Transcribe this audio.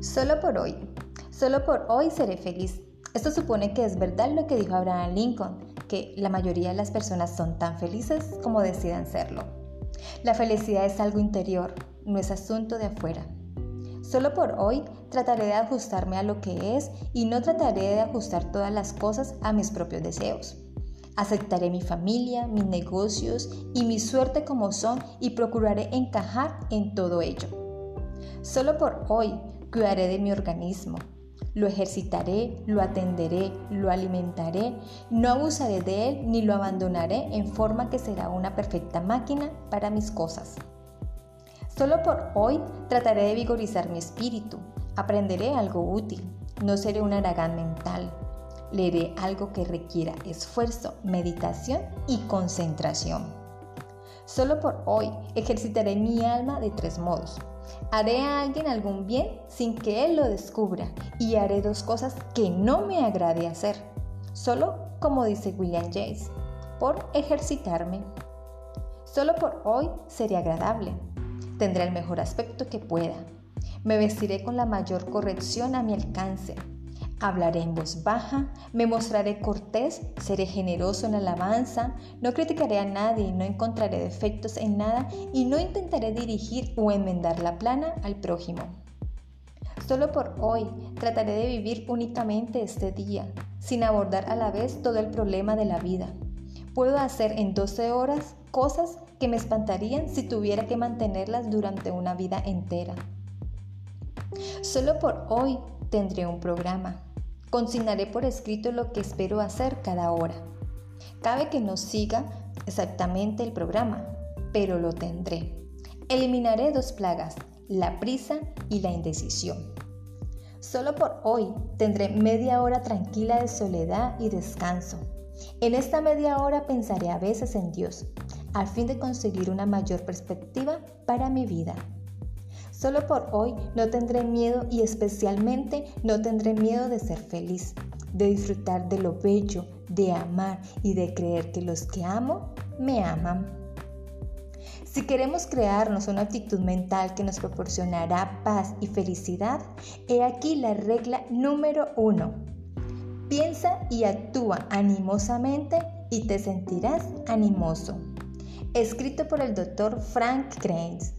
Solo por hoy. Solo por hoy seré feliz. Esto supone que es verdad lo que dijo Abraham Lincoln, que la mayoría de las personas son tan felices como decidan serlo. La felicidad es algo interior, no es asunto de afuera. Solo por hoy trataré de ajustarme a lo que es y no trataré de ajustar todas las cosas a mis propios deseos. Aceptaré mi familia, mis negocios y mi suerte como son y procuraré encajar en todo ello. Solo por hoy cuidaré de mi organismo. Lo ejercitaré, lo atenderé, lo alimentaré, no abusaré de él ni lo abandonaré en forma que será una perfecta máquina para mis cosas. Solo por hoy trataré de vigorizar mi espíritu, aprenderé algo útil, no seré un aragán mental, leeré algo que requiera esfuerzo, meditación y concentración. Solo por hoy ejercitaré mi alma de tres modos. Haré a alguien algún bien sin que él lo descubra y haré dos cosas que no me agrade hacer. Solo, como dice William James, por ejercitarme. Solo por hoy seré agradable. Tendré el mejor aspecto que pueda. Me vestiré con la mayor corrección a mi alcance Hablaré en voz baja, me mostraré cortés, seré generoso en alabanza, no criticaré a nadie, no encontraré defectos en nada y no intentaré dirigir o enmendar la plana al prójimo. Solo por hoy trataré de vivir únicamente este día, sin abordar a la vez todo el problema de la vida. Puedo hacer en 12 horas cosas que me espantarían si tuviera que mantenerlas durante una vida entera. Solo por hoy tendré un programa, Consignaré por escrito lo que espero hacer cada hora. Cabe que no siga exactamente el programa, pero lo tendré. Eliminaré dos plagas, la prisa y la indecisión. Solo por hoy tendré media hora tranquila de soledad y descanso. En esta media hora pensaré a veces en Dios, al fin de conseguir una mayor perspectiva para mi vida. Solo por hoy no tendré miedo y especialmente no tendré miedo de ser feliz, de disfrutar de lo bello, de amar y de creer que los que amo me aman. Si queremos crearnos una actitud mental que nos proporcionará paz y felicidad, he aquí la regla número uno. Piensa y actúa animosamente y te sentirás animoso. Escrito por el doctor Frank Kranz.